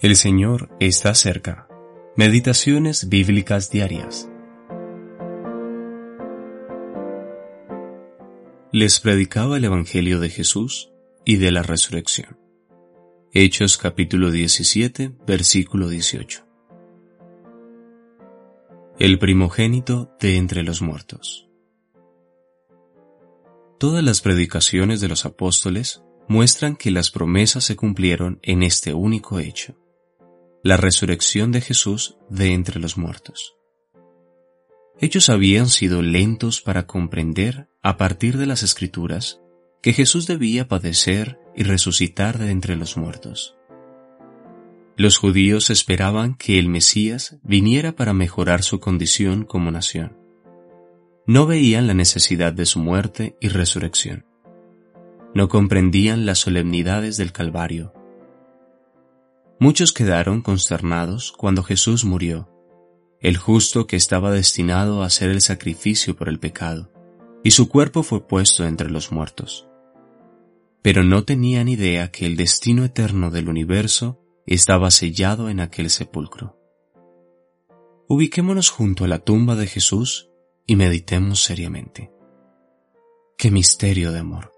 El Señor está cerca. Meditaciones bíblicas diarias. Les predicaba el Evangelio de Jesús y de la resurrección. Hechos capítulo 17, versículo 18. El primogénito de entre los muertos. Todas las predicaciones de los apóstoles muestran que las promesas se cumplieron en este único hecho la resurrección de Jesús de entre los muertos. Ellos habían sido lentos para comprender, a partir de las escrituras, que Jesús debía padecer y resucitar de entre los muertos. Los judíos esperaban que el Mesías viniera para mejorar su condición como nación. No veían la necesidad de su muerte y resurrección. No comprendían las solemnidades del Calvario Muchos quedaron consternados cuando Jesús murió, el justo que estaba destinado a hacer el sacrificio por el pecado, y su cuerpo fue puesto entre los muertos. Pero no tenían idea que el destino eterno del universo estaba sellado en aquel sepulcro. Ubiquémonos junto a la tumba de Jesús y meditemos seriamente. ¡Qué misterio de amor!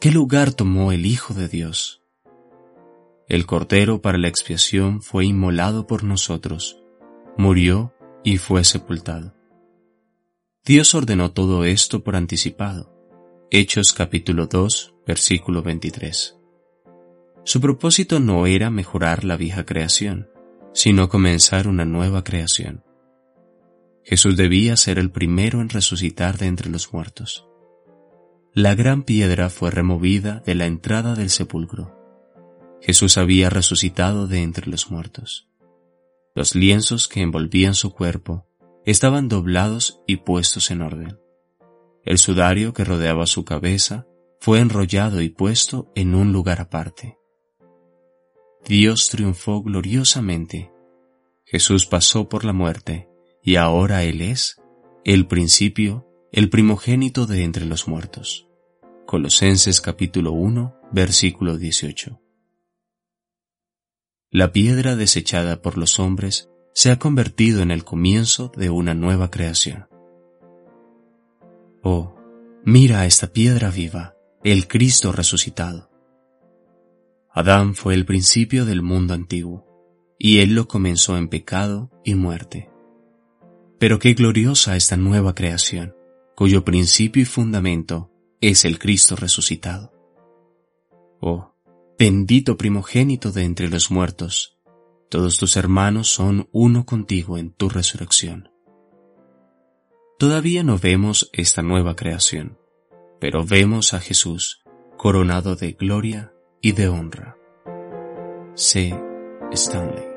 ¿Qué lugar tomó el Hijo de Dios? El Cordero para la expiación fue inmolado por nosotros, murió y fue sepultado. Dios ordenó todo esto por anticipado. Hechos capítulo 2, versículo 23. Su propósito no era mejorar la vieja creación, sino comenzar una nueva creación. Jesús debía ser el primero en resucitar de entre los muertos. La gran piedra fue removida de la entrada del sepulcro Jesús había resucitado de entre los muertos. Los lienzos que envolvían su cuerpo estaban doblados y puestos en orden. El sudario que rodeaba su cabeza fue enrollado y puesto en un lugar aparte. Dios triunfó gloriosamente. Jesús pasó por la muerte y ahora Él es el principio, el primogénito de entre los muertos. Colosenses capítulo 1, versículo 18 la piedra desechada por los hombres se ha convertido en el comienzo de una nueva creación. Oh, mira esta piedra viva, el Cristo resucitado. Adán fue el principio del mundo antiguo, y él lo comenzó en pecado y muerte. Pero qué gloriosa esta nueva creación, cuyo principio y fundamento es el Cristo resucitado. Oh, bendito primogénito de entre los muertos, todos tus hermanos son uno contigo en tu resurrección. Todavía no vemos esta nueva creación, pero vemos a Jesús coronado de gloria y de honra. C. Stanley